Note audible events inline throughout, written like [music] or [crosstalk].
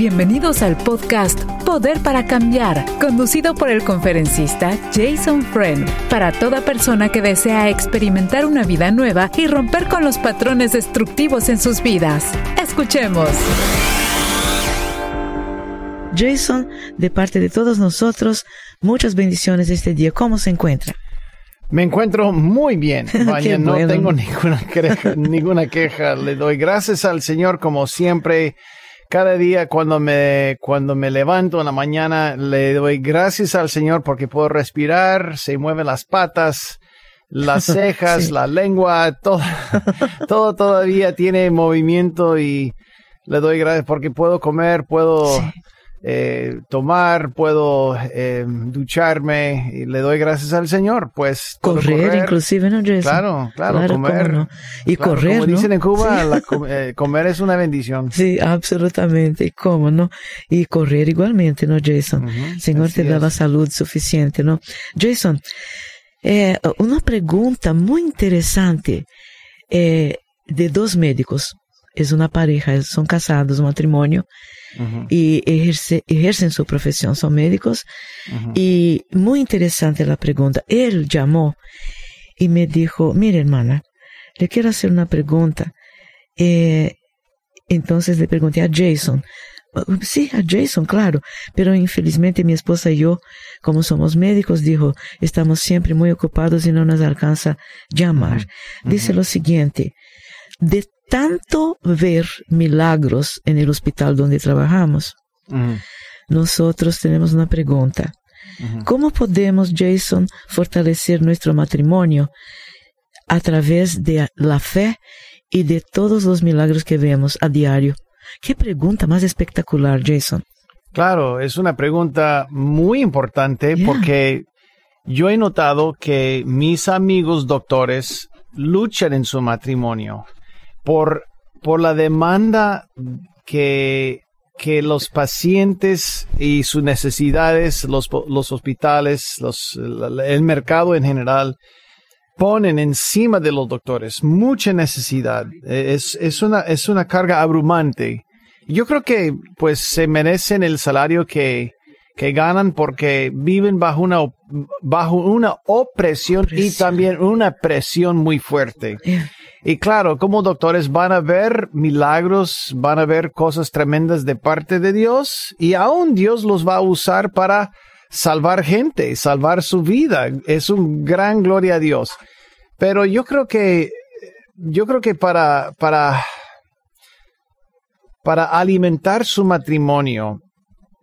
Bienvenidos al podcast Poder para Cambiar, conducido por el conferencista Jason Friend, para toda persona que desea experimentar una vida nueva y romper con los patrones destructivos en sus vidas. Escuchemos. Jason, de parte de todos nosotros, muchas bendiciones este día. ¿Cómo se encuentra? Me encuentro muy bien. [laughs] Vaya, no bueno. tengo ninguna queja, ninguna queja. Le doy gracias al Señor como siempre. Cada día cuando me, cuando me levanto en la mañana, le doy gracias al Señor porque puedo respirar, se mueven las patas, las [laughs] cejas, Sí. la lengua, todo, [laughs] todo todavía tiene movimiento y le doy gracias porque puedo comer, puedo Sí. Eh, tomar, puedo eh, ducharme y le doy gracias al Señor. Pues Correr, inclusive, ¿no, Jason? Claro, claro, Claro, comer. no. Y Claro, correr, Como ¿no? dicen en Cuba, Sí. la eh, comer es una bendición. Sí, absolutamente. ¿Y cómo no? Y correr igualmente, ¿no, Jason? Ujú, Señor te daba salud suficiente, ¿no? Jason, eh, una pregunta muy interesante eh, de dos médicos. Es una pareja, son casados, un y ejerce- ejercen su profesión, son médicos. Y muy interesante la pregunta. Él llamó y me dijo, mire hermana, le quiero hacer una pregunta. Eh, entonces le pregunté a Jason. "Oh, Sí, a Jason, claro. Pero infelizmente mi esposa y yo, como somos médicos, dijo, estamos siempre muy ocupados y no nos alcanza llamar. Dice lo siguiente, de tanto ver milagros en el hospital donde trabajamos, nosotros tenemos una pregunta. ¿Cómo podemos, Jason, fortalecer nuestro matrimonio a través de la fe y de todos los milagros que vemos a diario? Qué pregunta más espectacular, Jason. Claro, es una pregunta muy importante Yeah. porque yo he notado que mis amigos doctores luchan en su matrimonio por, por la demanda que, que los pacientes y sus necesidades, los, los hospitales, los, el mercado en general, ponen encima de los doctores. Mucha necesidad. Es, es, una, es una carga abrumante. Yo creo que pues se merecen el salario que, que ganan porque viven bajo una, bajo una opresión, y también una presión muy fuerte. Yeah. Y claro, como doctores van a ver milagros, van a ver cosas tremendas de parte de Dios y aún Dios los va a usar para salvar gente, salvar su vida. Es un gran gloria a Dios. Pero yo creo que, yo creo que para, para, para alimentar su matrimonio,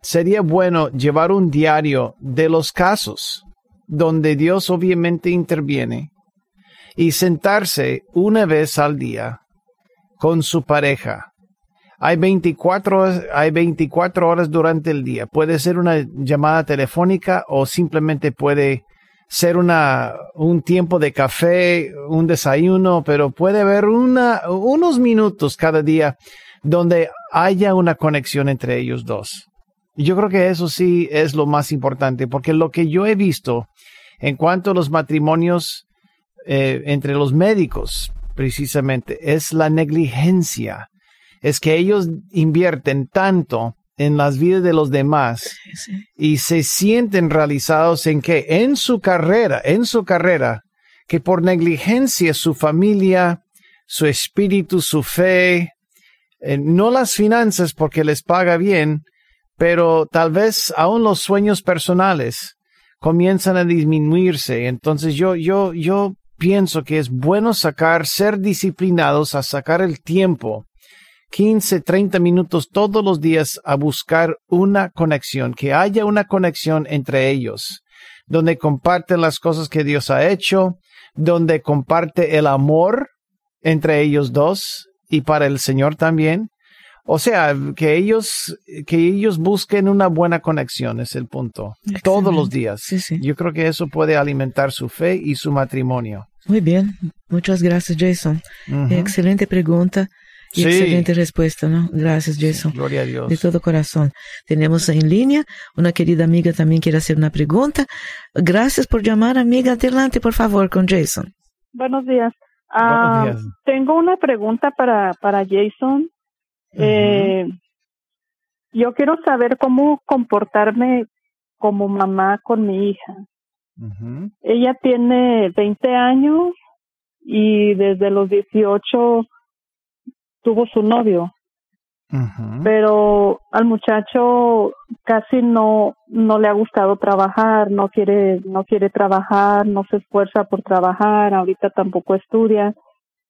sería bueno llevar un diario de los casos donde Dios obviamente interviene y sentarse una vez al día con su pareja. Hay 24, horas- hay 24 horas durante el día. Puede ser una llamada telefónica o simplemente puede ser una, un tiempo de café, un desayuno, pero puede haber una, unos minutos cada día donde haya una conexión entre ellos dos. Yo creo que eso sí es lo más importante, porque lo que yo he visto en cuanto a los matrimonios eh, entre los médicos, precisamente, es la negligencia. Es que ellos invierten tanto en las vidas de los demás Sí. y se sienten realizados en que en su carrera, en su carrera, que por negligencia su familia, su espíritu, su fe, eh, no las finanzas porque les paga bien, pero tal vez aún los sueños personales comienzan a disminuirse. Entonces yo, yo, yo pienso que es bueno sacar, ser disciplinados a sacar el tiempo 15, 30 minutos todos los días a buscar una conexión, que haya una conexión entre ellos, donde comparten las cosas que Dios ha hecho, donde comparte el amor entre ellos dos y para el Señor también. O sea, que ellos, que ellos busquen una buena conexión es el punto. Todos los días. Sí, sí. Yo creo que eso puede alimentar su fe y su matrimonio. Muy bien. Muchas gracias, Jason. Excelente pregunta y Sí. excelente respuesta, ¿no? Gracias, Jason. Gloria a Dios. De todo corazón. Tenemos en línea una querida amiga también quiere hacer una pregunta. Gracias por llamar, amiga. Adelante, por favor, con Jason. Buenos días. Ah, Buenos días. Tengo una pregunta para, para Jason. Eh, yo quiero saber cómo comportarme como mamá con mi hija. Ella tiene 20 años y desde los 18 tuvo su novio. Pero al muchacho casi no no le ha gustado trabajar, no quiere no quiere trabajar, no se esfuerza por trabajar, ahorita tampoco estudia.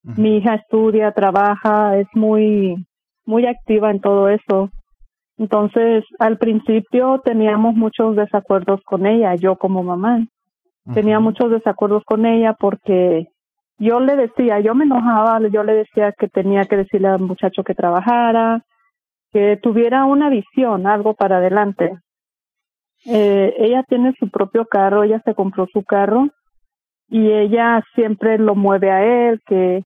Mi hija estudia, trabaja, es muy muy activa en todo eso. Entonces, al principio teníamos muchos desacuerdos con ella, yo como mamá. Tenía muchos desacuerdos con ella porque yo le decía, yo me enojaba, yo le decía que tenía que decirle al muchacho que trabajara, que tuviera una visión, algo para adelante. Eh, ella tiene su propio carro, ella se compró su carro y ella siempre lo mueve a él, que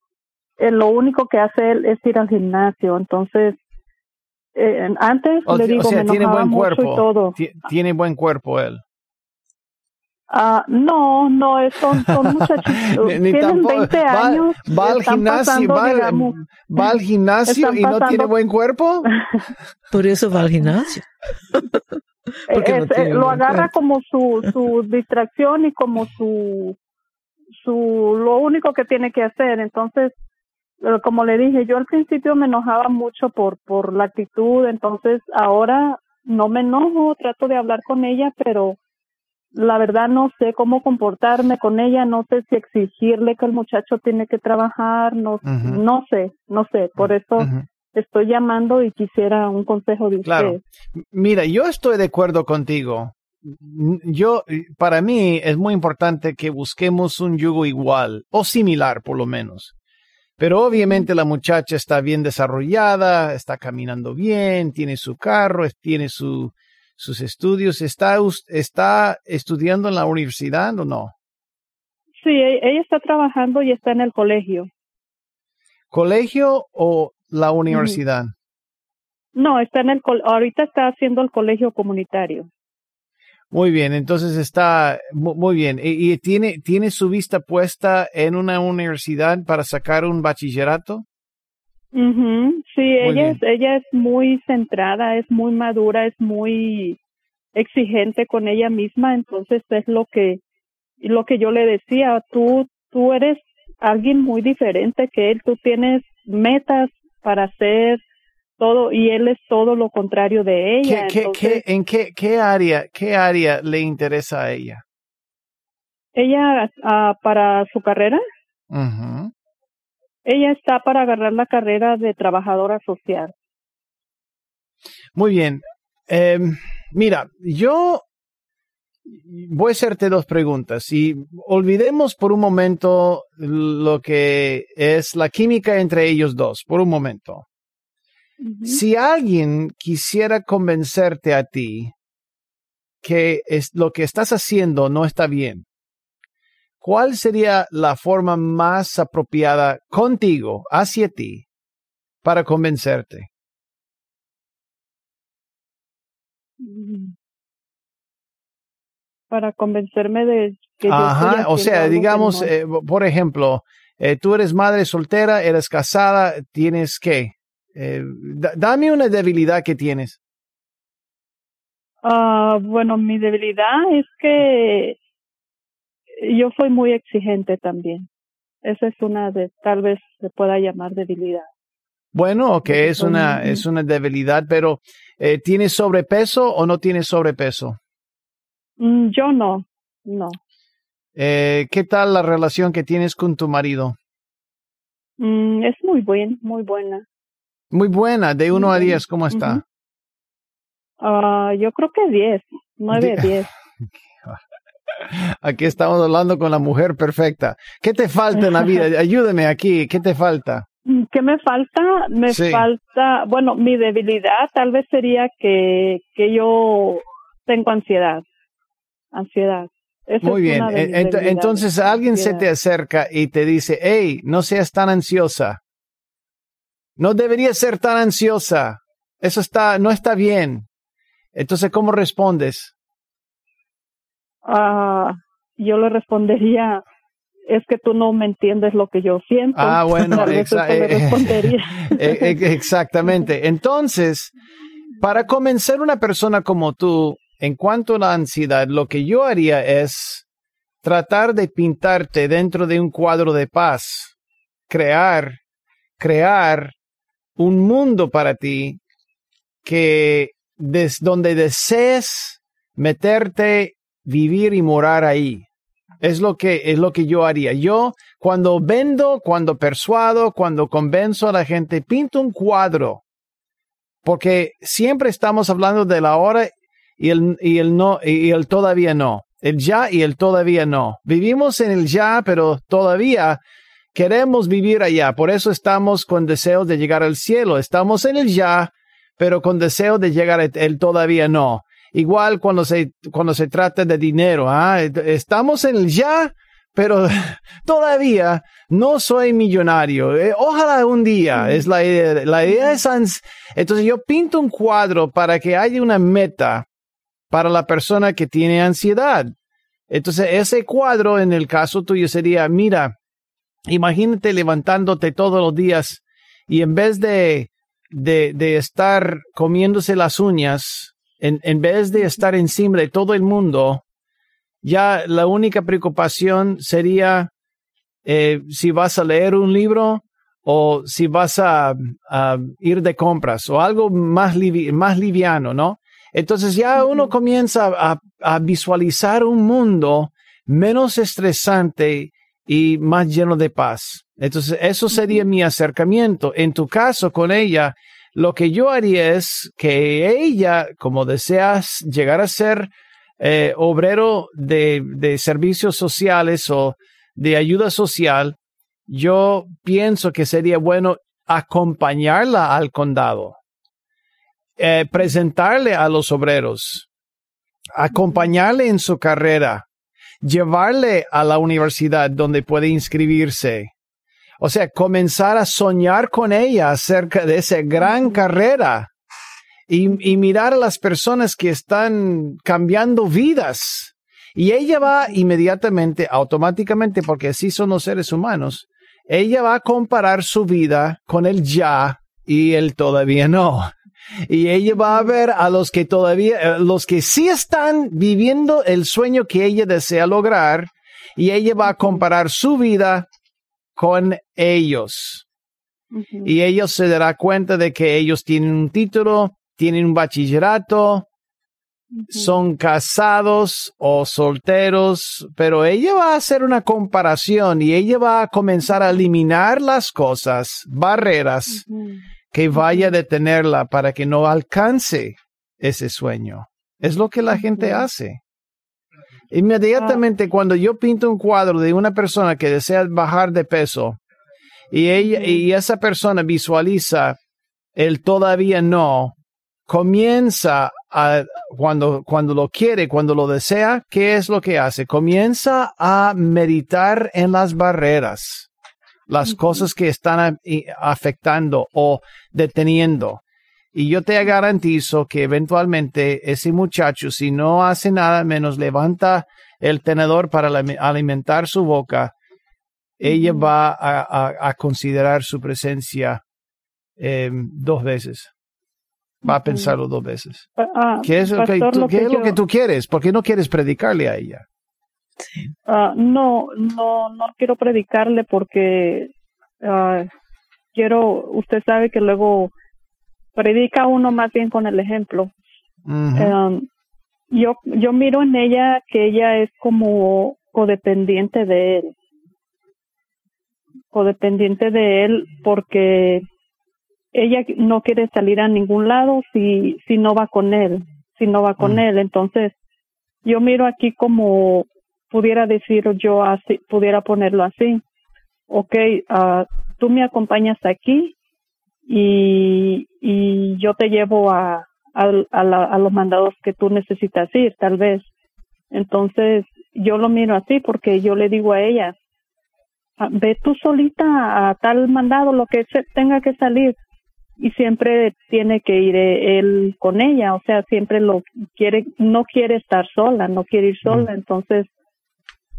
eh, lo único que hace él es ir al gimnasio. Entonces, eh, antes le digo, me tiene buen cuerpo, y todo. Tiene buen cuerpo él. Ah, no, no, son, son [laughs] muchachitos, tienen 20 años. Va, al gimnasio, va, al gimnasio y no tiene buen cuerpo. [laughs] Por eso va al gimnasio. Eh, lo agarra como su, su distracción y como su, su, lo único que tiene que hacer. Entonces, como le dije, yo al principio me enojaba mucho por, por la actitud, entonces ahora no me enojo, trato de hablar con ella, pero la verdad no sé cómo comportarme con ella, no sé si exigirle que el muchacho tiene que trabajar, no, no sé, no sé, por eso estoy llamando y quisiera un consejo de claro. Mira, yo estoy de acuerdo contigo. Yo, para mí es muy importante que busquemos un yugo igual o similar por lo menos. Pero obviamente la muchacha está bien desarrollada, está caminando bien, tiene su carro, tiene su, sus estudios. ¿Está, ¿Está estudiando en la universidad o no? Sí, e-, ella está trabajando y está en el colegio. ¿Colegio o la universidad? No, está en el ahorita está haciendo el colegio comunitario. Muy bien, entonces está muy bien. ¿Y, tiene, tiene su vista puesta en una universidad para sacar un bachillerato? Sí, ella es, ella es muy centrada, es muy madura, es muy exigente con ella misma, entonces es lo que lo que yo le decía, tú tú eres alguien muy diferente que él, tú tienes metas para hacer todo y él es todo lo contrario de ella. en qué, qué, área qué área le interesa a ella? Ella uh, para su carrera. Ella está para agarrar la carrera de trabajadora social. Muy bien. Eh, mira, yo voy a hacerte dos preguntas y olvidemos por un momento lo que es la química entre ellos dos, por un momento. Si alguien quisiera convencerte a ti que es, lo que estás haciendo no está bien, ¿cuál sería la forma más apropiada contigo, hacia ti, para convencerte? Mm. Para convencerme de que Ajá, o sea, digamos, eh, por ejemplo, eh, tú eres madre soltera, eres casada, tienes que, eh, dame una debilidad que tienes. Ah, bueno, mi debilidad es que yo soy muy exigente también. Esa es una de, tal vez se pueda llamar debilidad. Bueno, ok, es una, es una debilidad, pero eh, ¿tienes sobrepeso o no tienes sobrepeso? Mm, yo no, no. Eh, ¿Qué tal la relación que tienes con tu marido? Mm, es muy buena, muy buena. Muy buena, de 1 a 10, ¿cómo está? Ah, yo creo que 10, 9 a 10. Aquí estamos hablando con la mujer perfecta. ¿Qué te falta en la vida? [laughs] Ayúdeme aquí, ¿qué te falta? ¿Qué me falta? Me falta, bueno, mi debilidad tal vez sería que, que yo tengo ansiedad. Ansiedad. Muy bien. entonces alguien se te acerca y te dice, hey, no seas tan ansiosa. No deberías ser tan ansiosa. Eso está, no está bien. Entonces, ¿cómo respondes? Ah, yo le respondería, es que tú no me entiendes lo que yo siento. Ah, bueno, eh, [laughs] eh, eh, exactamente. Entonces, para convencer una persona como tú en cuanto a la ansiedad, lo que yo haría es tratar de pintarte dentro de un cuadro de paz, crear, crear un mundo para ti que des, donde desees meterte, vivir y morar ahí. Es lo que es lo que yo haría. Yo cuando vendo, cuando persuado, cuando convenzo a la gente, pinto un cuadro. Porque siempre estamos hablando de la hora y el, y el no y el todavía no. El ya y el todavía no. Vivimos en el ya, pero todavía queremos vivir allá. Por eso estamos con deseos de llegar al cielo. Estamos en el ya, pero con deseo de llegar el todavía no. Igual cuando se, cuando se trata de dinero, ¿ah? estamos en el ya, pero [laughs] todavía no soy millonario. Eh, ojalá un día, es la idea. La idea es, entonces yo pinto un cuadro para que haya una meta para la persona que tiene ansiedad. Entonces ese cuadro en el caso tuyo sería, mira, imagínate levantándote todos los días y en vez de, de, de estar comiéndose las uñas, en, en vez de estar encima de todo el mundo, ya la única preocupación sería eh, si vas a leer un libro o si vas a, ir de compras o algo más, más liviano, ¿no? Entonces ya uno comienza a, a, visualizar un mundo menos estresante y más lleno de paz. Entonces eso sería mi acercamiento. En tu caso con ella, lo que yo haría es que ella, como deseas llegar a ser eh, obrero de, de servicios sociales o de ayuda social, yo pienso que sería bueno acompañarla al condado, eh, presentarle a los obreros, acompañarle en su carrera, llevarle a la universidad donde puede inscribirse, o sea, comenzar a soñar con ella acerca de esa gran carrera y, mirar a las personas que están cambiando vidas. Y ella va inmediatamente, automáticamente, porque así son los seres humanos, ella va a comparar su vida con el ya y el todavía no. Y ella va a ver a los que todavía, eh, los que sí están viviendo el sueño que ella desea lograr, y ella va a comparar su vida con ellos. Y ellos se dará cuenta de que ellos tienen un título, tienen un bachillerato, son casados o solteros, pero ella va a hacer una comparación y ella va a comenzar a eliminar las cosas, barreras que vaya a detenerla para que no alcance ese sueño. Es lo que la gente hace. Inmediatamente cuando yo pinto un cuadro de una persona que desea bajar de peso y, ella, y esa persona visualiza el todavía no, comienza a, cuando, cuando lo quiere, cuando lo desea, ¿qué es lo que hace? Comienza a meditar en las barreras, las cosas que están afectando o deteniendo. Y yo te garantizo que eventualmente ese muchacho, si no hace nada menos levanta el tenedor para alimentar su boca, ella va a, considerar su presencia em, dos veces. Va a pensarlo dos veces. Ah, ¿Qué es, lo, que, tú quieres? ¿Por qué no quieres predicarle a ella? Ah, no, no, no quiero predicarle porque quiero, usted sabe que luego predica uno más bien con el ejemplo. Um, yo, yo miro en ella que ella es como codependiente de él. Codependiente de él porque ella no quiere salir a ningún lado si, si no va con él, si no va con mm. él. Entonces, yo miro aquí como pudiera decir yo así, pudiera ponerlo así. Ok, uh, tú me acompañas aquí y, y yo te llevo a, a, los mandados que tú necesitas ir, tal vez. Entonces, yo lo miro así porque yo le digo a ella, ah, ve tú solita a tal mandado, lo que tenga que salir. Y siempre tiene que ir él con ella, o sea, siempre lo quiere, no quiere estar sola, no quiere ir sola. Entonces,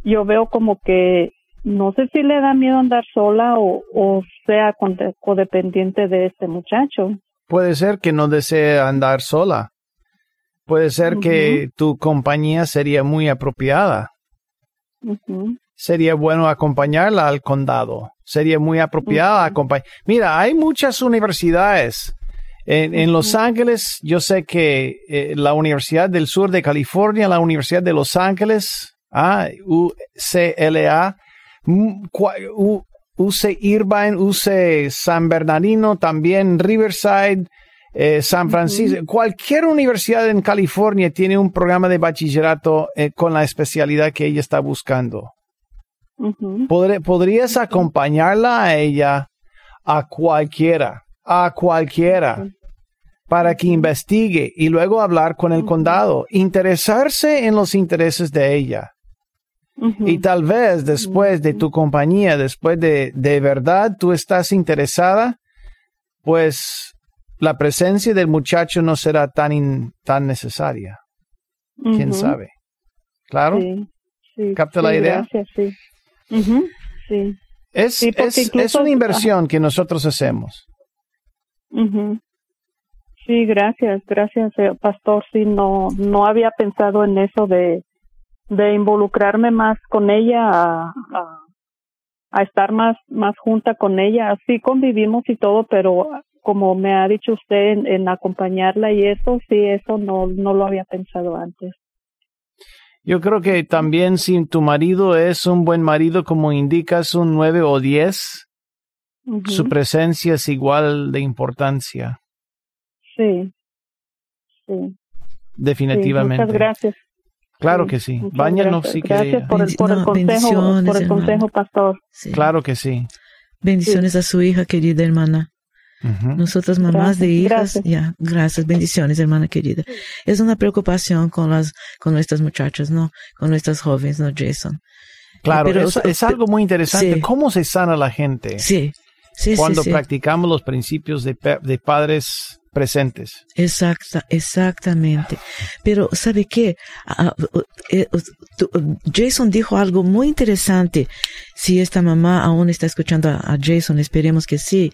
yo veo como que no sé si le da miedo andar sola o, o sea codependiente de este muchacho. Puede ser que no desee andar sola. Puede ser que tu compañía sería muy apropiada. Sería bueno acompañarla al condado. Sería muy apropiada acompañar. Mira, hay muchas universidades. En, Los Ángeles, yo sé que eh, la Universidad del Sur de California, la Universidad de Los Ángeles, ah, UCLA, UC Irvine, UC San Bernardino, también Riverside, eh, San Francisco, cualquier universidad en California tiene un programa de bachillerato eh, con la especialidad que ella está buscando. podrías acompañarla a ella, a cualquiera, a cualquiera, para que investigue y luego hablar con el condado, interesarse en los intereses de ella. Y tal vez después de tu compañía, después de de verdad tú estás interesada, pues la presencia del muchacho no será tan, tan necesaria. ¿Quién sabe? ¿Claro? Sí, ¿Capta la idea? Gracias, sí. sí. Es, es, una inversión que nosotros hacemos. Sí, gracias, gracias, eh, pastor. Sí, no, no había pensado en eso de, de involucrarme más con ella, a, a, estar más, más junta con ella. Sí convivimos y todo, pero como me ha dicho usted en, acompañarla y eso, sí, eso no, no lo había pensado antes. Yo creo que también si tu marido es un buen marido, como indicas, un nueve o diez, su presencia es igual de importancia. Sí, sí. Definitivamente. muchas gracias. Claro que sí. Báñanos si Gracias por el, por el consejo, por el consejo, pastor. Claro que sí. Bendiciones a su hija, querida hermana. Nosotros, mamás de hijas, ya, gracias, bendiciones, hermana querida. Es una preocupación con las, con nuestras muchachas, ¿no? Con nuestras jóvenes, ¿no, Jason? Claro, Pero, es, algo muy interesante. ¿Cómo se sana la gente? Sí, sí, Cuando practicamos los principios de, de padres presentes. Exacta, exactamente. Pero, ¿sabe qué? Ah, eh, Jason dijo algo muy interesante. Si esta mamá aún está escuchando a, Jason, esperemos que sí.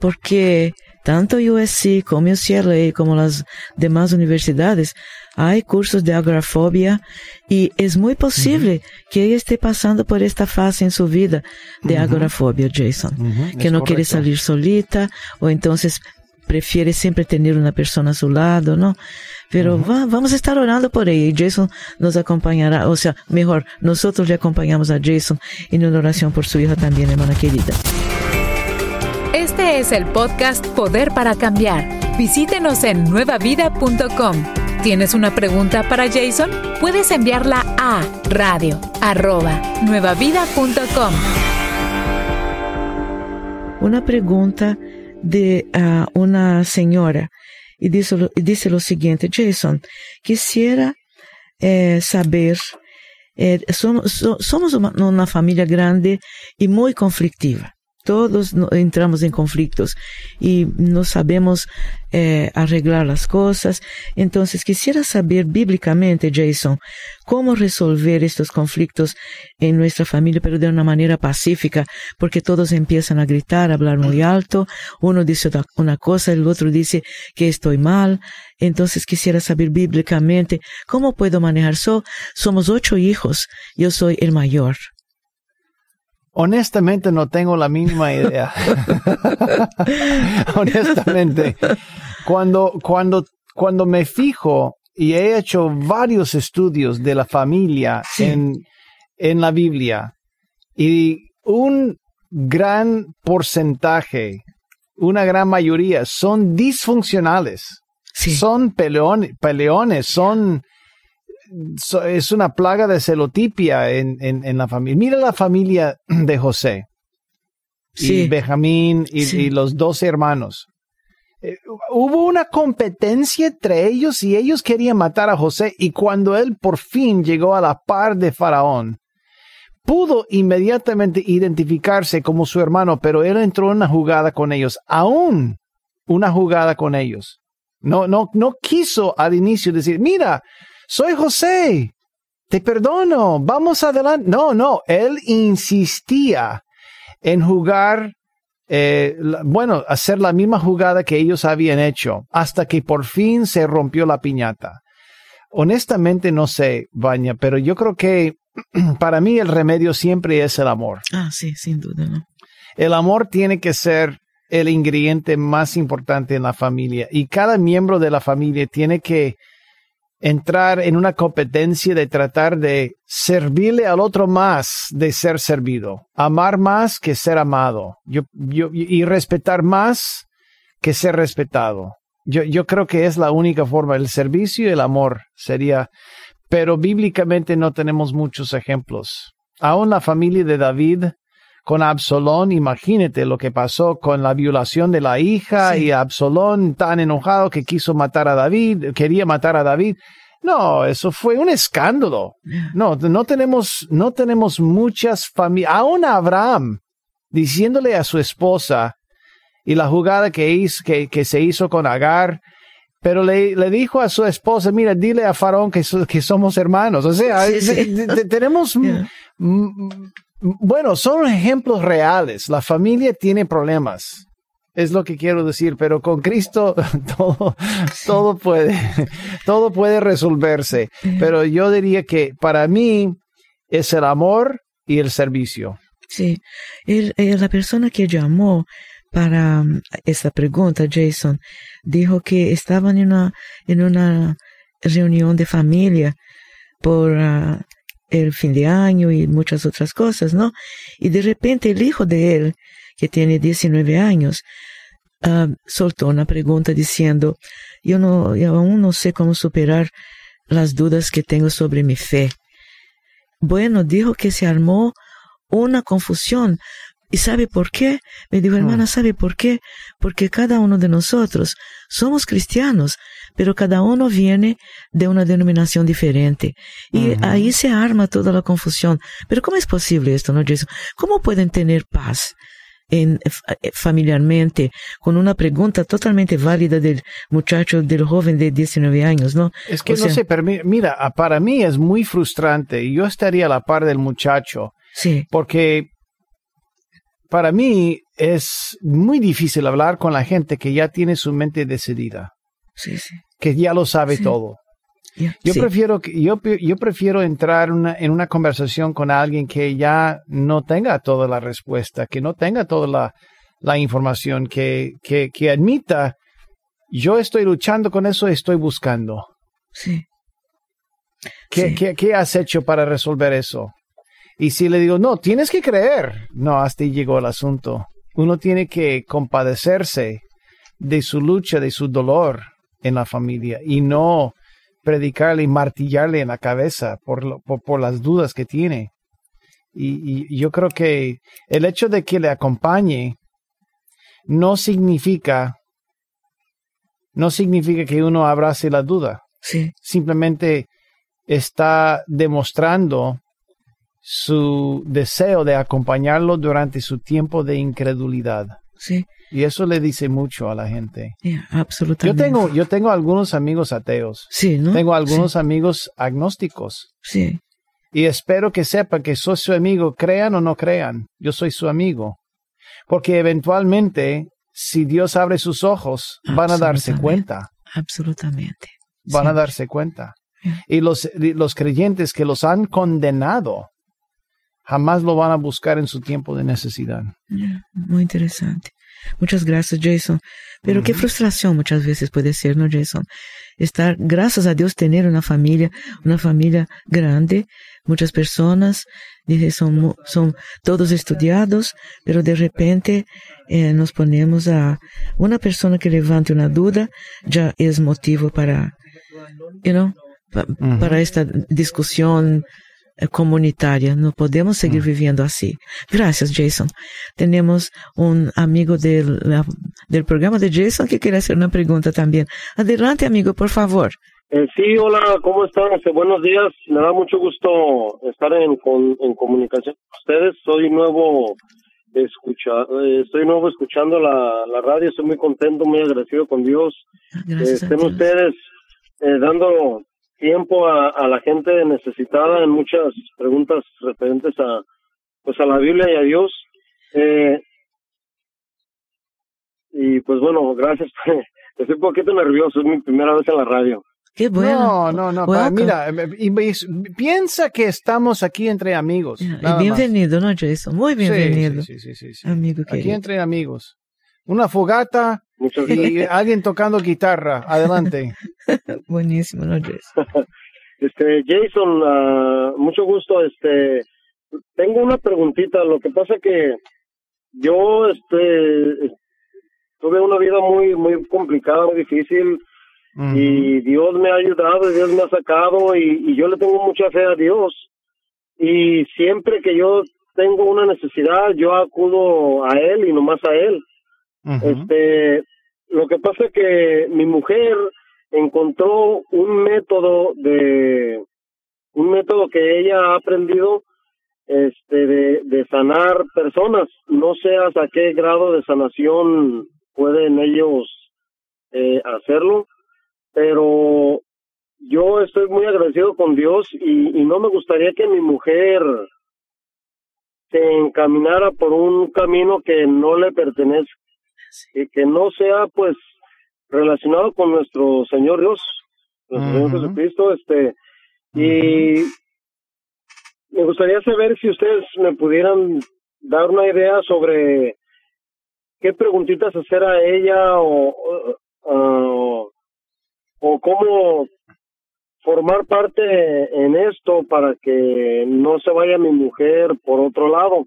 Porque tanto USC como UCLA como las demás universidades hay cursos de agorafobia y es muy posible que ella esté pasando por esta fase en su vida de agorafobia, Jason, que no quiere salir solita o entonces prefiere siempre tener una persona a su lado, ¿no? Pero vamos a estar orando por ella y Jason nos acompañará, o sea, mejor, nosotros le acompañamos a Jason en una oración por su hija también, hermana querida. Este es el podcast Poder para Cambiar. Visítenos en nuevavida.com. ¿Tienes una pregunta para Jason? Puedes enviarla a radio nuevavida.com. Una pregunta de uh, una señora y dice, dice, lo siguiente, Jason, quisiera eh, saber, eh, somos, somos una, una familia grande y muy conflictiva. Todos entramos en conflictos y no sabemos eh, arreglar las cosas. Entonces, quisiera saber bíblicamente, Jason, cómo resolver estos conflictos en nuestra familia, pero de una manera pacífica, porque todos empiezan a gritar, a hablar muy alto. Uno dice una cosa, el otro dice que estoy mal. Entonces, quisiera saber bíblicamente cómo puedo manejar. So, somos ocho hijos. Yo soy el mayor. Honestamente no tengo la mínima idea. [laughs] Honestamente, cuando, cuando, cuando me fijo y he hecho varios estudios de la familia en, en la Biblia y un gran porcentaje, una gran mayoría son disfuncionales. Son peleones, son es una plaga de celotipia en, en, la familia. Mira la familia de José. Y Benjamín y, los dos hermanos. Eh, hubo una competencia entre ellos y ellos querían matar a José y cuando él por fin llegó a la par de Faraón, pudo inmediatamente identificarse como su hermano, pero él entró en una jugada con ellos, aún una jugada con ellos. No, no, no quiso al inicio decir, mira, soy José, te perdono, vamos adelante. No, no, él insistía en jugar eh, bueno, hacer la misma jugada que ellos habían hecho hasta que por fin se rompió la piñata. Honestamente no sé, Baña, pero yo creo que [clears throat] para mí el remedio siempre es el amor. Ah, sí, sin duda, ¿no? El amor tiene que ser el ingrediente más importante en la familia y cada miembro de la familia tiene que entrar en una competencia de tratar de servirle al otro más de ser servido, amar más que ser amado y respetar más que ser respetado. Yo, yo creo que es la única forma, el servicio y el amor sería, pero bíblicamente no tenemos muchos ejemplos. Aún la familia de David con Absalón, imagínate lo que pasó con la violación de la hija y Absalón tan enojado que quiso matar a David, quería matar a David. No, eso fue un escándalo. No, no tenemos, no tenemos muchas familias. Aún Abraham, diciéndole a su esposa, y la jugada que, hizo, que, que se hizo con Agar, pero le, le, dijo a su esposa, mira, dile a Faraón que, que somos hermanos. O sea, [laughs] tenemos bueno, son ejemplos reales. La familia tiene problemas. Es lo que quiero decir, pero con Cristo [laughs] todo, todo puede, todo puede resolverse. Pero yo diría que para mí es el amor y el servicio. Sí, el, la persona que llamó para um, esta pregunta, Jason, dijo que estaban en una, en una reunión de familia por uh, el fin de año y muchas otras cosas, ¿no? Y de repente el hijo de él, que tiene 19 años, uh, soltó una pregunta diciendo, yo, no, yo aún no sé cómo superar las dudas que tengo sobre mi fe. Bueno, dijo que se armó una confusión. ¿Y sabe por qué? Me dijo, hermana, ¿sabe por qué? Porque cada uno de nosotros somos cristianos, pero cada uno viene de una denominación diferente. Y ahí se arma toda la confusión. Pero ¿cómo es posible esto, no, Jason? ¿Cómo pueden tener paz? En, eh, familiarmente, con una pregunta totalmente válida del muchacho, del joven de 19 años, ¿no? Es que no sé, mira, para mí es muy frustrante y yo estaría a la par del muchacho. Sí. Porque para mí es muy difícil hablar con la gente que ya tiene su mente decidida. Sí, sí que ya lo sabe todo. Yo prefiero yo, yo prefiero entrar una, en una conversación con alguien que ya no tenga toda la respuesta, que no tenga toda la, la información, que, que, que admita yo estoy luchando con eso, estoy buscando. Sí. ¿Qué, ¿qué, ¿Qué, has hecho para resolver eso? Y si le digo, no, tienes que creer. No, hasta ahí llegó el asunto. Uno tiene que compadecerse de su lucha, de su dolor en la familia y no predicarle y martillarle en la cabeza por, por, las dudas que tiene. Y, yo creo que el hecho de que le acompañe no significa no significa que uno abrace la duda. Sí. Simplemente está demostrando su deseo de acompañarlo durante su tiempo de incredulidad. Sí. Y eso le dice mucho a la gente. absolutamente. Yo tengo, yo tengo algunos amigos ateos. Sí, ¿no? Tengo algunos amigos agnósticos. Sí. Y espero que sepa que soy su amigo, crean o no crean. Yo soy su amigo. Porque eventualmente, si Dios abre sus ojos, van a darse cuenta. Absolutamente. Van a darse cuenta. Y los, los creyentes que los han condenado, jamás lo van a buscar en su tiempo de necesidad. Muy interesante. Muchas gracias, Jason. Pero qué frustración muchas veces puede ser, ¿no, Jason? Estar, gracias a Dios, tener una familia, una familia grande, muchas personas, dije, son, son todos estudiados, pero de repente eh, nos ponemos a una persona que levante una duda, ya es motivo para, you know, para esta discusión comunitaria. No podemos seguir mm. viviendo así. Gracias, Jason. Tenemos un amigo del, del programa de Jason que quiere hacer una pregunta también. Adelante, amigo, por favor. Eh, sí, hola, ¿cómo están? Este, buenos días. Me da mucho gusto estar en, en comunicación con ustedes. Soy nuevo escucha, eh, estoy nuevo escuchando la, la radio. Estoy muy contento, muy agradecido con Dios. Gracias estén ustedes dando tiempo a, la gente necesitada en muchas preguntas referentes a pues a la Biblia y a Dios. Eh, y pues bueno, gracias. [laughs] Estoy un poquito nervioso, es mi primera vez en la radio. Qué bueno. No, no, no. Welcome. Mira, y- y- piensa que estamos aquí entre amigos. Yeah, nada más. bienvenido, ¿no, Jason? Muy Sí, bienvenido, Sí, sí, sí, sí. amigo Aquí querido. entre amigos. Una fogata Muchas gracias. y alguien tocando guitarra. Adelante. [laughs] Buenísimo, ¿no, Jason? [laughs] Este, Jason, ah, mucho gusto. Este, tengo una preguntita. Lo que pasa que yo, este, tuve una vida muy, muy complicada, muy difícil. Y Dios me ha ayudado, y Dios me ha sacado y, y yo le tengo mucha fe a Dios y siempre que yo tengo una necesidad yo acudo a él y nomás a él. Este, lo que pasa es que mi mujer encontró un método de un método que ella ha aprendido este de, de sanar personas. No sé hasta qué grado de sanación pueden ellos eh, hacerlo, pero yo estoy muy agradecido con Dios y, y no me gustaría que mi mujer se encaminara por un camino que no le pertenece y que no sea pues relacionado con nuestro Señor Dios, nuestro Señor. Jesucristo, este y me gustaría saber si ustedes me pudieran dar una idea sobre qué preguntitas hacer a ella o, o, o- o cómo formar parte en esto para que no se vaya mi mujer por otro lado.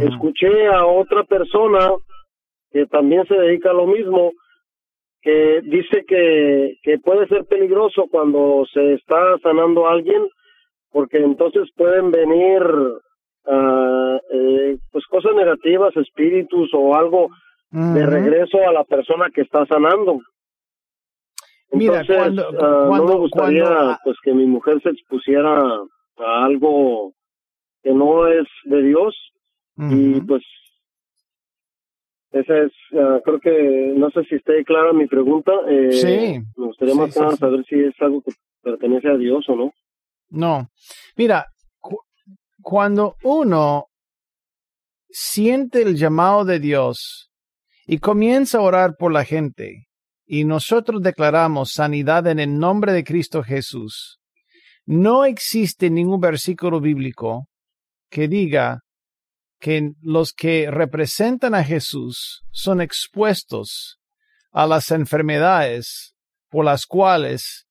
Escuché a otra persona que también se dedica a lo mismo, que dice que, que puede ser peligroso cuando se está sanando a alguien, porque entonces pueden venir ah, eh, pues cosas negativas, espíritus o algo de regreso a la persona que está sanando. Mira, Entonces, cuando- ah, no me gustaría cuando- pues que mi mujer se expusiera a algo que no es de Dios y pues esa es, ah, creo que no sé si esté clara mi pregunta. Eh, Sí. Me gustaría más sí, sí. saber si es algo que pertenece a Dios o no. No. Mira, cu- cuando uno siente el llamado de Dios y comienza a orar por la gente, y nosotros declaramos sanidad en el nombre de Cristo Jesús, no existe ningún versículo bíblico que diga que los que representan a Jesús son expuestos a las enfermedades por las cuales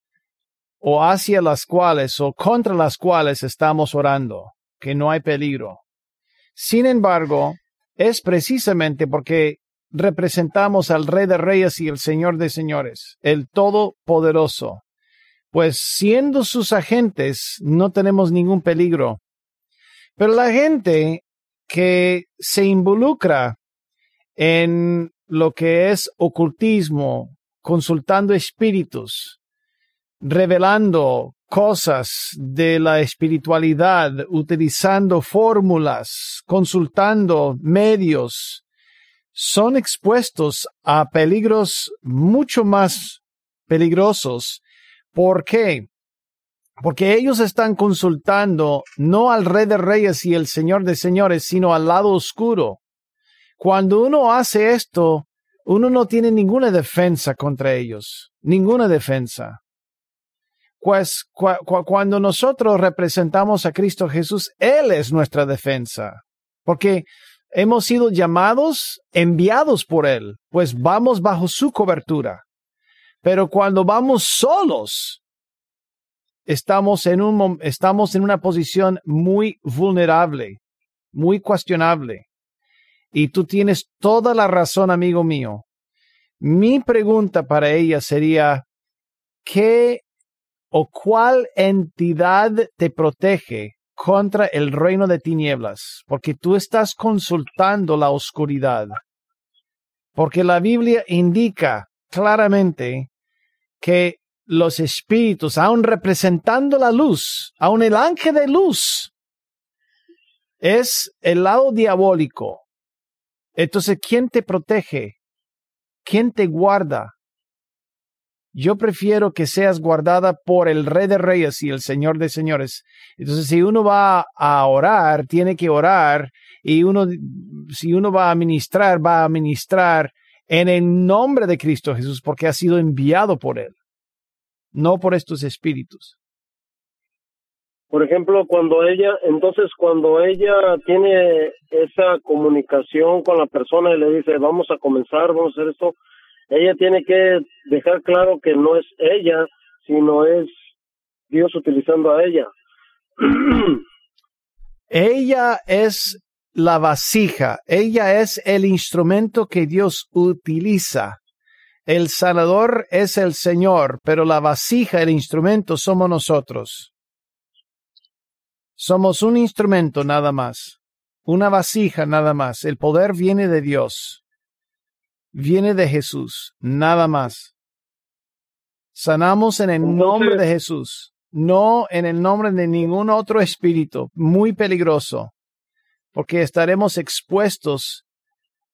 o hacia las cuales o contra las cuales estamos orando, que no hay peligro. Sin embargo, es precisamente porque representamos al Rey de Reyes y el Señor de Señores, el Todopoderoso. Pues siendo sus agentes, no tenemos ningún peligro. Pero la gente que se involucra en lo que es ocultismo, consultando espíritus, revelando cosas de la espiritualidad, utilizando fórmulas, consultando medios, son expuestos a peligros mucho más peligrosos. ¿Por qué? Porque ellos están consultando no al Rey de Reyes y el Señor de Señores, sino al lado oscuro. Cuando uno hace esto, uno no tiene ninguna defensa contra ellos, ninguna defensa. Pues cu- cu- cuando nosotros representamos a Cristo Jesús, Él es nuestra defensa, porque hemos sido llamados, enviados por Él, pues vamos bajo su cobertura. Pero cuando vamos solos, estamos en, un, estamos en una posición muy vulnerable, muy cuestionable. Y tú tienes toda la razón, amigo mío. Mi pregunta para ella sería, ¿qué o cuál entidad te protege contra el reino de tinieblas? Porque tú estás consultando la oscuridad. Porque la Biblia indica claramente que los espíritus, aun representando la luz, aun el ángel de luz, es el lado diabólico. Entonces, ¿quién te protege? ¿Quién te guarda? Yo prefiero que seas guardada por el Rey de Reyes y el Señor de Señores. Entonces, si uno va a orar, tiene que orar, y uno, si uno va a ministrar, va a ministrar en el nombre de Cristo Jesús, porque ha sido enviado por Él, no por estos espíritus. Por ejemplo, cuando ella, entonces cuando ella tiene esa comunicación con la persona y le dice, vamos a comenzar, vamos a hacer esto, ella tiene que dejar claro que no es ella, sino es Dios utilizando a ella. [clears throat] ella es la vasija, ella es el instrumento que Dios utiliza. El sanador es el Señor, pero la vasija, el instrumento somos nosotros. Somos un instrumento nada más, una vasija nada más. El poder viene de Dios, viene de Jesús, nada más. Sanamos en el nombre de Jesús, no en el nombre de ningún otro espíritu, muy peligroso, porque estaremos expuestos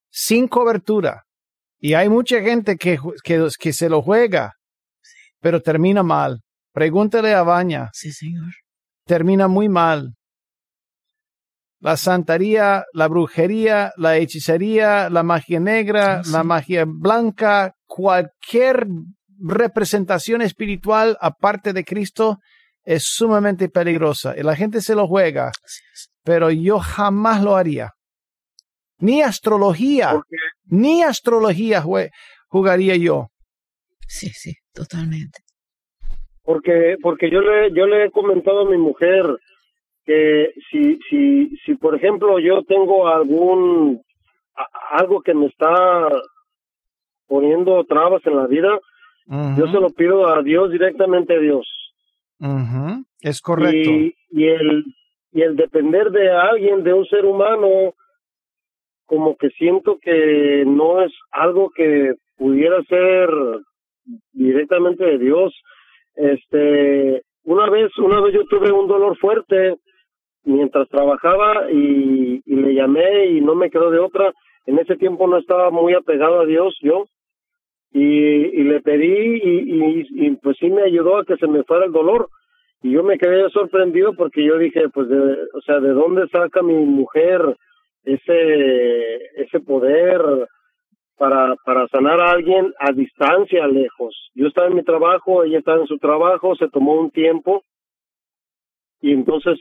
sin cobertura. Y hay mucha gente que, que, que se lo juega, pero termina mal. Pregúntale a Baña. Sí, señor termina muy mal. La santería, la brujería, la hechicería, la magia negra, la magia blanca, cualquier representación espiritual aparte de Cristo es sumamente peligrosa y la gente se lo juega, pero yo jamás lo haría. Ni astrología, ni astrología jugaría yo. Sí, sí, totalmente. Porque porque yo le yo le he comentado a mi mujer que si si si por ejemplo yo tengo algún algo que me está poniendo trabas en la vida yo se lo pido a Dios directamente a Dios. Es correcto. Y, y el y el depender de alguien de un ser humano como que siento que no es algo que pudiera ser directamente de Dios. Este, una vez, una vez yo tuve un dolor fuerte mientras trabajaba y, le llamé y no me quedó de otra. En ese tiempo no estaba muy apegado a Dios yo. Y, le pedí y, y, pues sí me ayudó a que se me fuera el dolor. Y yo me quedé sorprendido porque yo dije pues de, o sea de dónde saca mi mujer ese ese poder para, para sanar a alguien a distancia, lejos. Yo estaba en mi trabajo, ella estaba en su trabajo, se tomó un tiempo y entonces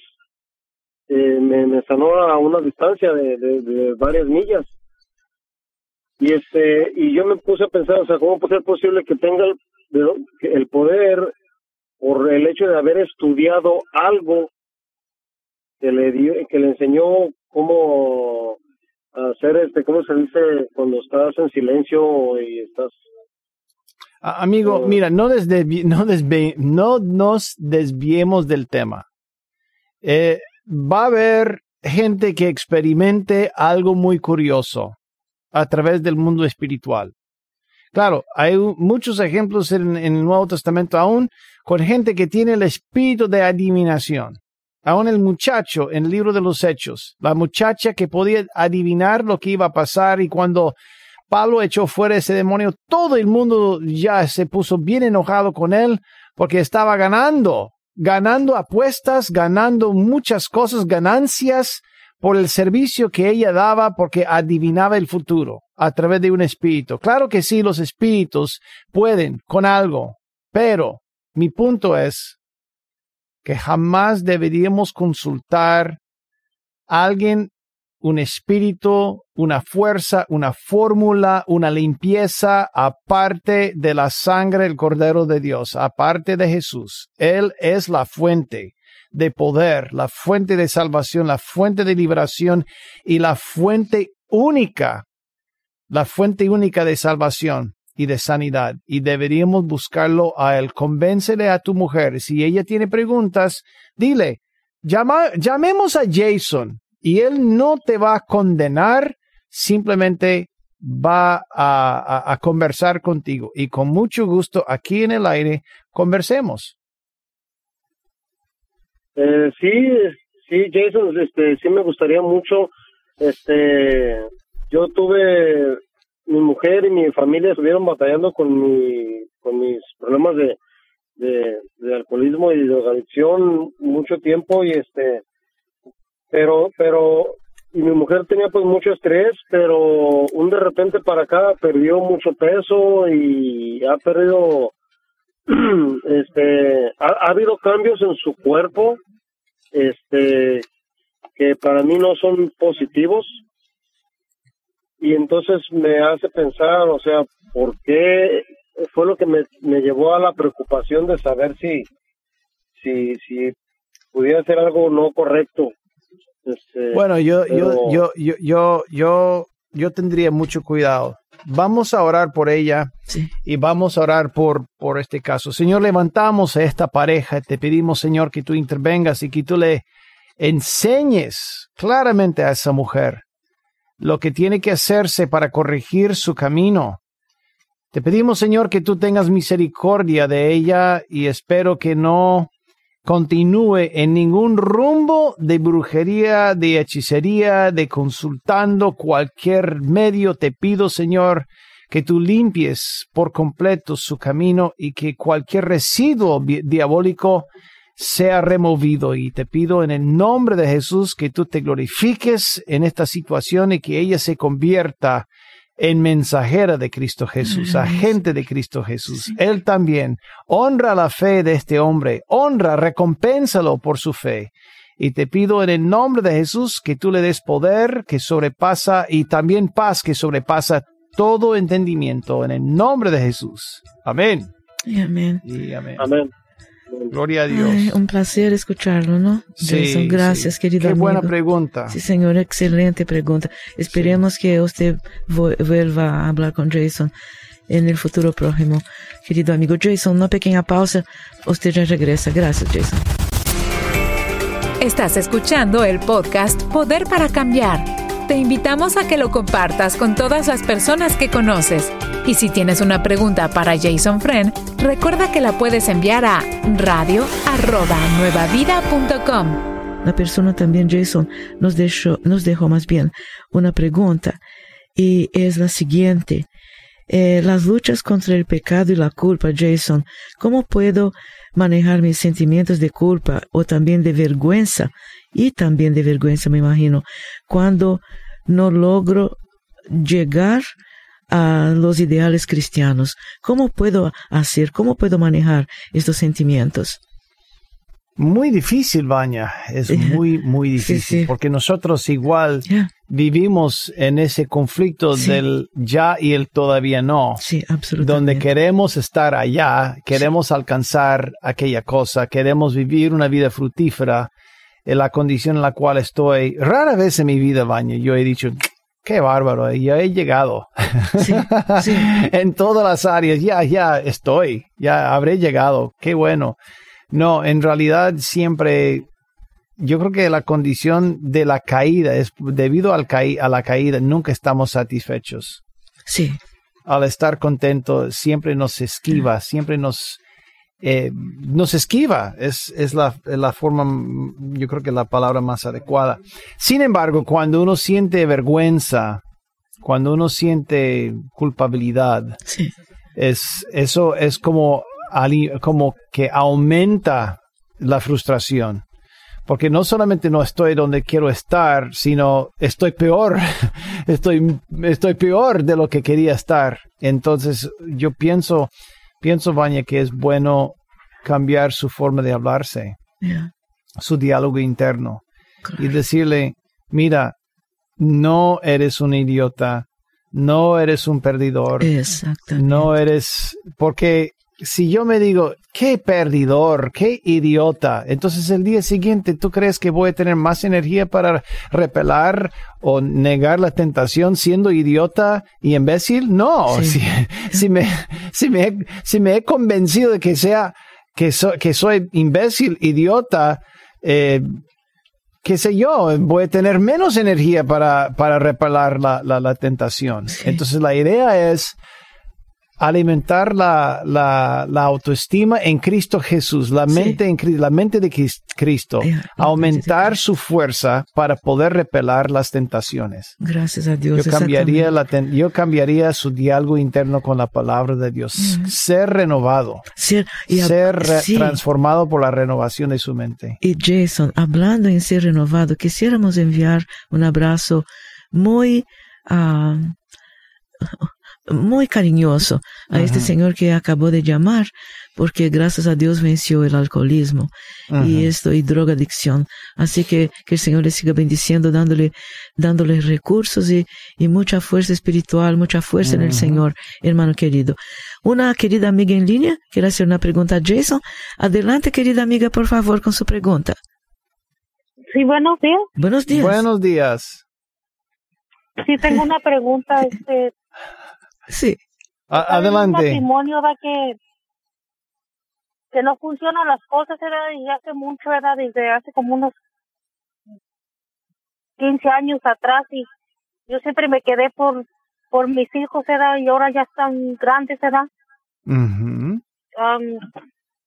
eh, me, sanó a una distancia de, de, varias millas. Y este y yo me puse a pensar, o sea, ¿cómo puede ser posible que tenga el, el poder por el hecho de haber estudiado algo que le dio, que le enseñó cómo hacer este, ¿cómo se dice? Cuando estás en silencio y estás... Amigo, mira, no, no, no nos desviemos del tema. Eh, va a haber gente que experimente algo muy curioso a través del mundo espiritual. Claro, hay muchos ejemplos en, en, el Nuevo Testamento aún con gente que tiene el espíritu de adivinación. Aún el muchacho en el libro de los Hechos, la muchacha que podía adivinar lo que iba a pasar y cuando Pablo echó fuera ese demonio, todo el mundo ya se puso bien enojado con él porque estaba ganando, ganando apuestas, ganando muchas cosas, ganancias por el servicio que ella daba porque adivinaba el futuro a través de un espíritu. Claro que sí, los espíritus pueden con algo, pero mi punto es, que jamás deberíamos consultar a alguien, un espíritu, una fuerza, una fórmula, una limpieza, aparte de la sangre del Cordero de Dios, aparte de Jesús. Él es la fuente de poder, la fuente de salvación, la fuente de liberación y la fuente única, la fuente única de salvación y de sanidad y deberíamos buscarlo a él. Convéncele a tu mujer. Si ella tiene preguntas, dile, llama, llamemos a Jason y él no te va a condenar, simplemente va a, a, conversar contigo y con mucho gusto aquí en el aire conversemos. Eh, sí, sí, Jason, este, sí me gustaría mucho, este, yo tuve mi mujer y mi familia estuvieron batallando con mi con mis problemas de, de, alcoholismo y de adicción mucho tiempo y este pero pero y mi mujer tenía pues mucho estrés, pero un de repente para acá perdió mucho peso y ha perdido, [clears throat] este, ha, ha habido cambios en su cuerpo, este, que para mí no son positivos y entonces me hace pensar, o sea, ¿por qué fue lo que me, me llevó a la preocupación de saber si, si, si pudiera ser algo no correcto? Este, Bueno, yo, pero- yo, yo, yo, yo, yo, yo tendría mucho cuidado. Vamos a orar por ella Sí. y vamos a orar por, por este caso. Señor, levantamos a esta pareja. Te pedimos, Señor, que tú intervengas y que tú le enseñes claramente a esa mujer lo que tiene que hacerse para corregir su camino. Te pedimos, Señor, que tú tengas misericordia de ella y espero que no continúe en ningún rumbo de brujería, de hechicería, de consultando cualquier medio. Te pido, Señor, que tú limpies por completo su camino y que cualquier residuo diabólico sea removido. Y te pido en el nombre de Jesús que tú te glorifiques en esta situación y que ella se convierta en mensajera de Cristo Jesús, agente de Cristo Jesús. Sí. Él también honra la fe de este hombre, honra, recompénsalo por su fe. Y te pido en el nombre de Jesús que tú le des poder que sobrepasa y también paz que sobrepasa todo entendimiento en el nombre de Jesús. Amén. Y amén. Y amén. Amén. Gloria a Dios. Ay, un placer escucharlo, ¿no? Sí, Jason, gracias, sí. querido Qué amigo. buena pregunta. Sí, señor, excelente pregunta. Esperemos que usted vuelva a hablar con Jason en el futuro próximo. Querido amigo Jason, una pequeña pausa. Usted ya regresa. Gracias, Jason. Estás escuchando el podcast Poder para Cambiar. Te invitamos a que lo compartas con todas las personas que conoces. Y si tienes una pregunta para Jason Friend, recuerda que la puedes enviar a radio@nuevavida.com. La persona también, Jason, nos dejó, nos dejó más bien una pregunta y es la siguiente. Eh, las luchas contra el pecado y la culpa, Jason, ¿cómo puedo manejar mis sentimientos de culpa o también de vergüenza? Y también de vergüenza, me imagino, cuando no logro llegar a los ideales cristianos. ¿Cómo puedo hacer, cómo puedo manejar estos sentimientos? Muy difícil, Baña. Es [laughs] muy, muy difícil. sí. Porque nosotros igual vivimos en ese conflicto Sí. del ya y el todavía no. sí, absolutamente. donde queremos estar allá, queremos alcanzar aquella cosa, queremos vivir una vida fructífera en la condición en la cual estoy. Rara vez en mi vida, Baña, yo he dicho, qué bárbaro, ya he llegado. Sí, [laughs] sí. en todas las áreas, ya, ya estoy, ya habré llegado, qué bueno. No, en realidad siempre, yo creo que la condición de la caída es debido al caí- a la caída, nunca estamos satisfechos Sí, al estar contento siempre nos esquiva, siempre nos eh, nos esquiva. Es, es la, la forma, mm, yo creo que la palabra más adecuada. Sin embargo, cuando uno siente vergüenza, cuando uno siente culpabilidad, sí, es, eso es como, como que aumenta la frustración. Porque no solamente no estoy donde quiero estar, sino estoy peor. [laughs] estoy, estoy peor de lo que quería estar. Entonces, yo pienso, pienso, Vanya, que es bueno cambiar su forma de hablarse, su diálogo interno y decirle, mira, no eres un idiota, no eres un perdidor, no eres, porque si yo me digo, qué perdidor, qué idiota, entonces el día siguiente tú crees que voy a tener más energía para repelar o negar la tentación siendo idiota y imbécil? No, Sí. si, si me, si, me, he- si me he convencido de que sea, que, so- que soy imbécil, idiota, eh, qué sé yo, voy a tener menos energía para, para repelar la, la, la tentación. Sí. Entonces la idea es alimentar la, la, la autoestima en Cristo Jesús, la Sí. mente en la mente de Cris- Cristo, aumentar su fuerza para poder repelar las tentaciones. Gracias a Dios. Yo cambiaría, la ten- yo cambiaría su diálogo interno con la palabra de Dios. Mm. Ser renovado, Ser, y hab- ser re- sí. transformado por la renovación de su mente. Y Jason, hablando en ser renovado, quisiéramos enviar un abrazo muy, ah, muy cariñoso a este señor que acabó de llamar, porque gracias a Dios venció el alcoholismo y esto y drogadicción. Así que que el Señor le siga bendiciendo, dándole, dándole recursos y, y mucha fuerza espiritual, mucha fuerza en el. Señor, hermano querido. Una querida amiga en línea quiere hacer una pregunta a Jason. Adelante, querida amiga, por favor, con su pregunta. Sí, buenos días. Buenos días. Buenos días. Sí, tengo una pregunta. Este, Sí. A- adelante. matrimonio, ¿verdad? Que, que no funcionan las cosas, ¿verdad? Y hace mucho, ¿verdad? Desde hace como unos 15 años atrás y yo siempre me quedé por por mis hijos, ¿verdad? Y ahora ya están grandes. Ujú. Am,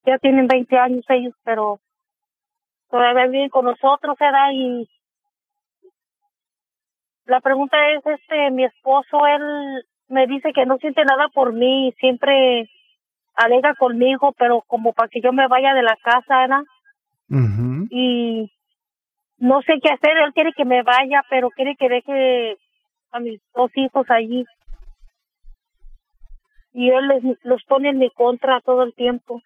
ya tienen 20 años ellos, pero todavía viven con nosotros, ¿verdad? Y la pregunta es, este, mi esposo, él me dice que no siente nada por mí, y siempre alega conmigo, pero como para que yo me vaya de la casa. Ujú. Y no sé qué hacer, él quiere que me vaya, pero quiere que deje a mis dos hijos allí. Y él les, los pone en mi contra todo el tiempo.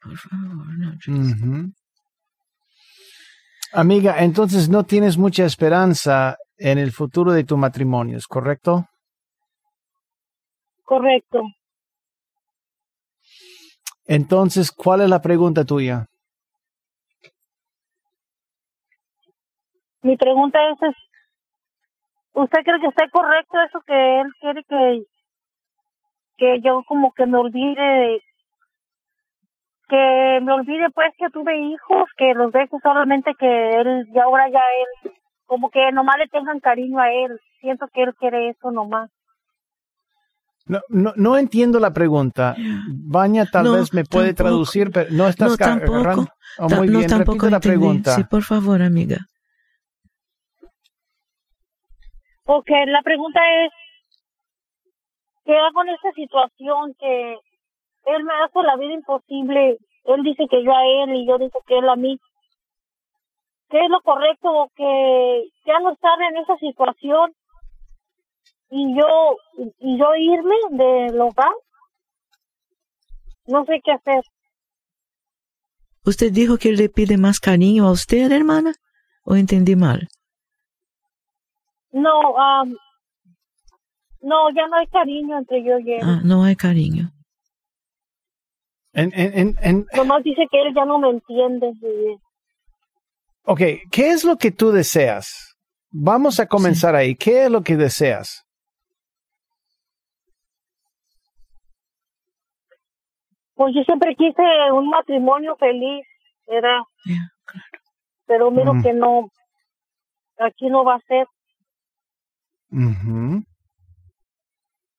Por favor, no. Amiga, entonces no tienes mucha esperanza en el futuro de tu matrimonio, ¿es correcto? Correcto. Entonces, ¿cuál es la pregunta tuya? Mi pregunta es, ¿usted cree que está correcto eso que él quiere que, que yo como que me olvide, que me olvide pues que tuve hijos, que los deje solamente que él, y ahora ya él, como que nomás le tengan cariño a él. Siento que él quiere eso nomás. No, no, no entiendo la pregunta. Baña tal No, vez me puede tampoco. traducir, pero no estás No, tampoco. agarrando. Oh, muy no, bien, tampoco repite la entendí. pregunta. Sí, por favor, amiga. Porque la pregunta es, ¿qué hago en esta situación que él me hace la vida imposible? Él dice que yo a él y yo digo que él a mí. ¿Qué es lo correcto? Que ya no estar en esa situación y yo y yo irme del hogar. No sé qué hacer. ¿Usted dijo que él le pide más cariño a usted, hermana? ¿O entendí mal? No, am, no, ya no hay cariño entre yo y él. Ah, no hay cariño. En, en, en, en- Nomás dice que él ya no me entiende. ok, ¿qué es lo que tú deseas? Vamos a comenzar ahí. ¿Qué es lo que deseas? Pues yo siempre quise un matrimonio feliz, era, pero miro Mm. que no, aquí no va a ser. Ujú.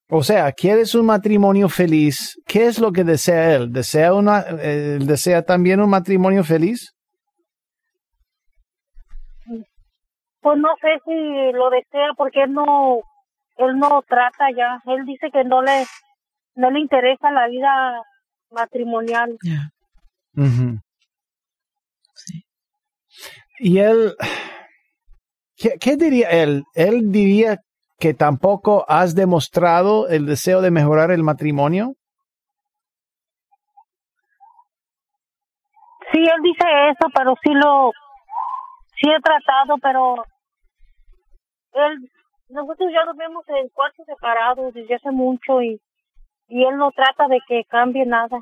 O sea, ¿quieres un matrimonio feliz? ¿Qué es lo que desea él? ¿Desea, una, eh, ¿Desea también un matrimonio feliz? Pues no sé si lo desea porque él no, él no trata ya. Él dice que no le, no le interesa la vida matrimonial. Sí. Y él, ¿qué, qué diría él? Él diría que tampoco has demostrado el deseo de mejorar el matrimonio. Sí, él dice eso, pero sí lo, sí he tratado, pero él, nosotros ya nos vemos en cuartos separados desde hace mucho y, y él no trata de que cambie nada.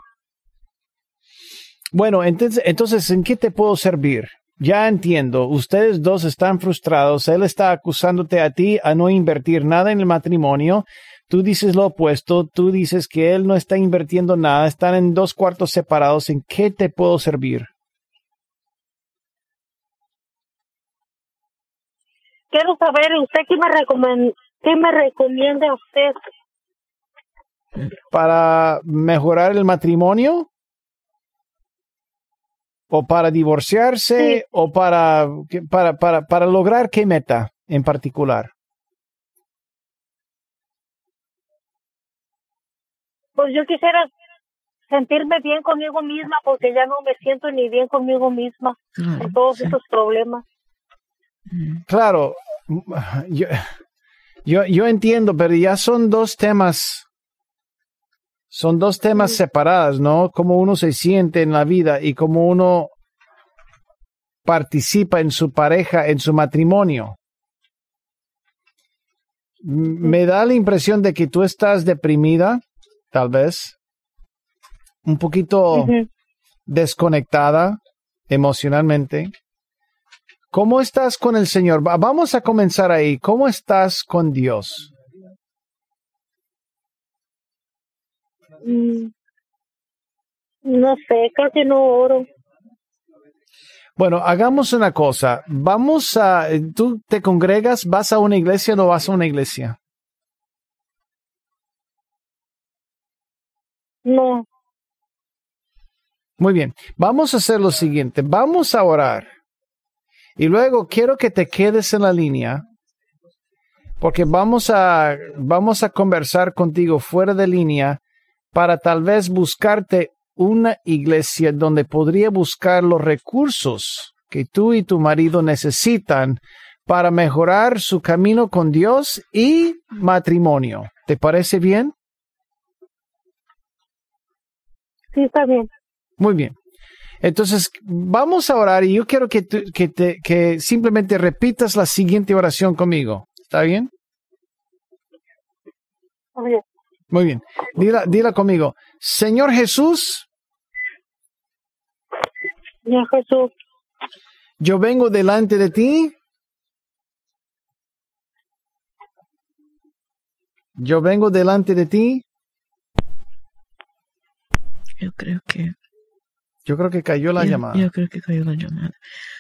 Bueno, entonces, entonces, ¿en qué te puedo servir? Ya entiendo, ustedes dos están frustrados, él está acusándote a ti a no invertir nada en el matrimonio, tú dices lo opuesto, tú dices que él no está invirtiendo nada, están en dos cuartos separados, ¿en qué te puedo servir? Quiero saber, ¿usted qué me, recomen qué me recomienda a usted? Para mejorar el matrimonio? ¿O para divorciarse? Sí. ¿O para, para, para, para lograr qué meta en particular? Pues yo quisiera sentirme bien conmigo misma porque ya no me siento ni bien conmigo misma Claro, con todos sí. esos problemas. Mm, Claro, yo, yo, yo entiendo, pero ya son dos temas, son dos temas separados, ¿no? Cómo uno se siente en la vida y cómo uno participa en su pareja, en su matrimonio. Me da la impresión de que tú estás deprimida, tal vez, un poquito desconectada emocionalmente. ¿Cómo estás con el Señor? Va- Vamos a comenzar ahí. ¿Cómo estás con Dios? No sé, casi no oro. Bueno, hagamos una cosa. Vamos a... ¿Tú te congregas? ¿Vas a una iglesia o no vas a una iglesia? No. Muy bien. Vamos a hacer lo siguiente. Vamos a orar. Y luego quiero que te quedes en la línea. Porque vamos a, vamos a conversar contigo fuera de línea para tal vez buscarte una iglesia donde podría buscar los recursos que tú y tu marido necesitan para mejorar su camino con Dios y matrimonio. ¿Te parece bien? Sí, está bien. Muy bien. Entonces, vamos a orar y yo quiero que, tú- que, te, que simplemente repitas la siguiente oración conmigo. ¿Está bien? Está bien. Muy bien. Dila, dila conmigo. Señor Jesús, Ya Jesús, yo vengo delante de ti. Yo vengo delante de ti. Yo creo que Yo creo que cayó la yo, llamada. yo creo que cayó la llamada.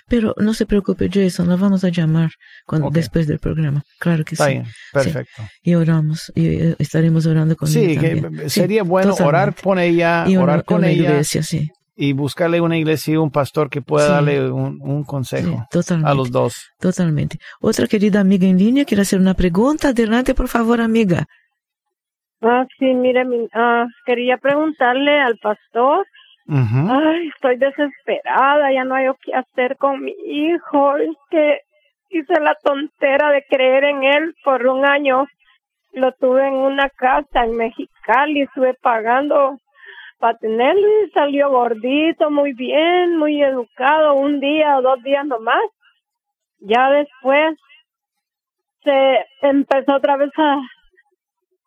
Pero no se preocupe, Jason, la vamos a llamar cuando, después del programa. Claro que Está sí. bien. Perfecto. Y oramos, y eh, estaremos orando con Sí, ella que. Sí, sería bueno orar con ella, y orar con una ella iglesia, sí. y buscarle una iglesia y un pastor que pueda Sí. darle un, un consejo a los dos. Totalmente. Otra querida amiga en línea quiere hacer una pregunta. Adelante, por favor, amiga. Ah, sí, mire, mi- ah, quería preguntarle al pastor. Ay, estoy desesperada, ya no hay qué hacer con mi hijo. Es que hice la tontera de creer en él por un año. Lo tuve en una casa en Mexicali, estuve pagando para tenerlo y salió gordito, muy bien, muy educado, un día o dos días nomás. Ya después se empezó otra vez a,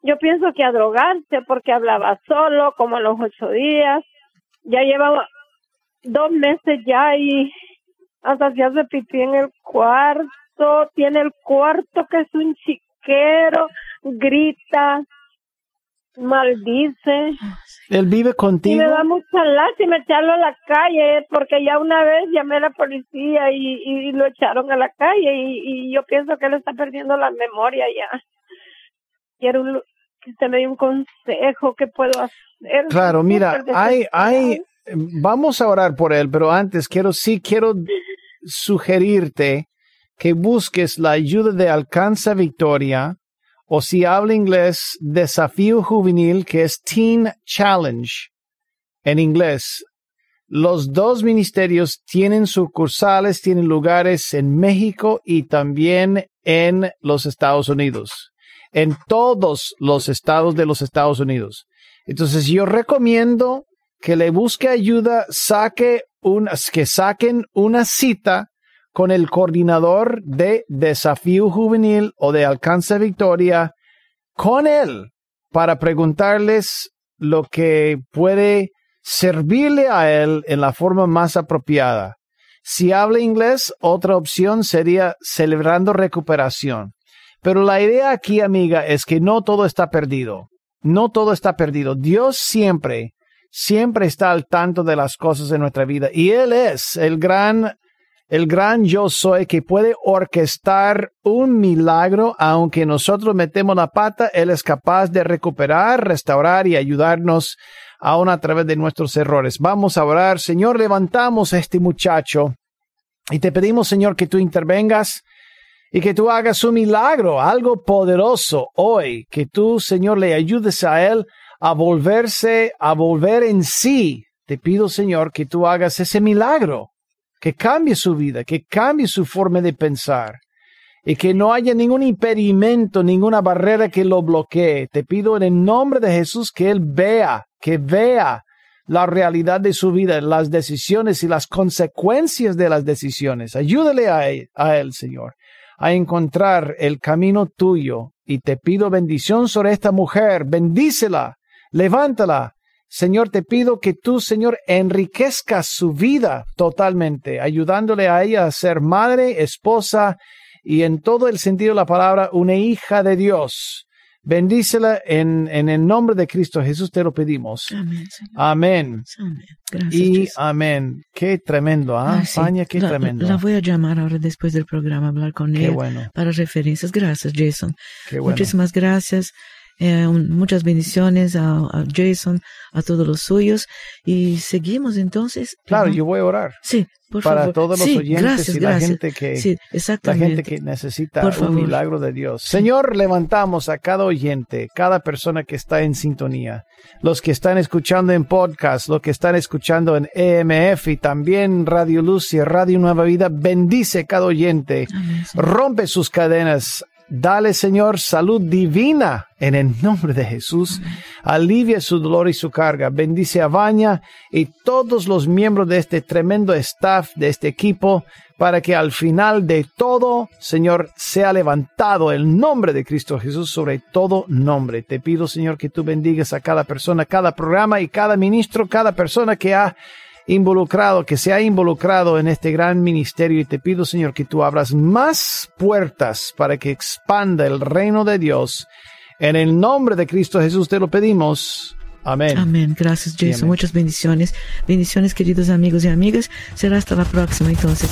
yo pienso que a drogarse porque hablaba solo, como los ocho días. Ya llevaba dos meses ya y hasta se hace pipí en el cuarto, tiene el cuarto que es un chiquero, grita, maldice. Él vive Y contigo. me da mucha lástima echarlo a la calle, porque ya una vez llamé a la policía y, y lo echaron a la calle y, y yo pienso que él está perdiendo la memoria ya. Quiero un- que usted me dé un consejo, ¿qué puedo hacer? Claro, mira, hay, hay, vamos a orar por él, pero antes quiero, sí quiero sugerirte que busques la ayuda de Alcanza Victoria o si habla inglés, Desafío Juvenil, que es Teen Challenge en inglés. Los dos ministerios tienen sucursales, tienen lugares en México y también en los Estados Unidos, en todos los estados de los Estados Unidos. Entonces yo recomiendo que le busque ayuda, saque un, que saquen una cita con el coordinador de Desafío Juvenil o de Alcance Victoria con él para preguntarles lo que puede servirle a él en la forma más apropiada. Si habla inglés, otra opción sería celebrando recuperación. Pero la idea aquí, amiga, es que no todo está perdido. No todo está perdido. Dios siempre, siempre está al tanto de las cosas de nuestra vida. Y Él es el gran el gran yo soy que puede orquestar un milagro, aunque nosotros metemos la pata, Él es capaz de recuperar, restaurar y ayudarnos aún a través de nuestros errores. Vamos a orar. Señor, levantamos a este muchacho y te pedimos, Señor, que tú intervengas y que tú hagas un milagro, algo poderoso hoy, que tú, Señor, le ayudes a él a volverse, a volver en sí. Te pido, Señor, que tú hagas ese milagro, que cambie su vida, que cambie su forma de pensar y que no haya ningún impedimento, ninguna barrera que lo bloquee. Te pido en el nombre de Jesús que él vea, que vea la realidad de su vida, las decisiones y las consecuencias de las decisiones. Ayúdale a él, a él Señor a encontrar el camino tuyo. Y te pido bendición sobre esta mujer, bendícela, levántala. Señor, te pido que tú, Señor, enriquezcas su vida totalmente, ayudándole a ella a ser madre, esposa y en todo el sentido de la palabra, una hija de Dios. Bendícela en, en el nombre de Cristo Jesús, te lo pedimos. Amén. Amén. Amén. Gracias. Y Jesús. amén. Qué tremendo, ¿ah? Sí. España, qué la, tremendo. La voy a llamar ahora después del programa, hablar con Qué ella bueno, para referencias. Gracias, Jason. qué bueno. Muchísimas gracias. Eh, muchas bendiciones a, a Jason, a todos los suyos. Y seguimos entonces. Claro, yo voy a orar Sí, por para favor. todos los Sí, oyentes gracias, y la gracias. gente que Sí, la gente que necesita Por un favor. milagro de Dios. Señor, levantamos a cada oyente, cada persona que está en sintonía, los que están escuchando en podcast, los que están escuchando en EMF y también Radio Luz y Radio Nueva Vida. Bendice cada oyente, Amén, rompe sus cadenas. Dale, Señor, salud divina en el nombre de Jesús. Alivia su dolor y su carga. Bendice a Baña y todos los miembros de este tremendo staff, de este equipo, para que al final de todo, Señor, sea levantado el nombre de Cristo Jesús sobre todo nombre. Te pido, Señor, que tú bendigas a cada persona, cada programa y cada ministro, cada persona que ha involucrado, que se ha involucrado en este gran ministerio y te pido, Señor, que tú abras más puertas para que expanda el reino de Dios. En el nombre de Cristo Jesús te lo pedimos. Amén. Amén. Gracias, Jason. amén. Muchas bendiciones. Bendiciones, queridos amigos y amigas. Será hasta la próxima, entonces.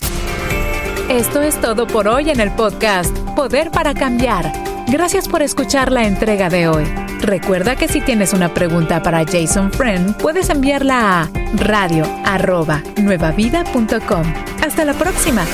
Esto es todo por hoy en el podcast Poder para Cambiar. Gracias por escuchar la entrega de hoy. Recuerda que si tienes una pregunta para Jason Friend, puedes enviarla a radio arroba nuevavida.com. Hasta la próxima.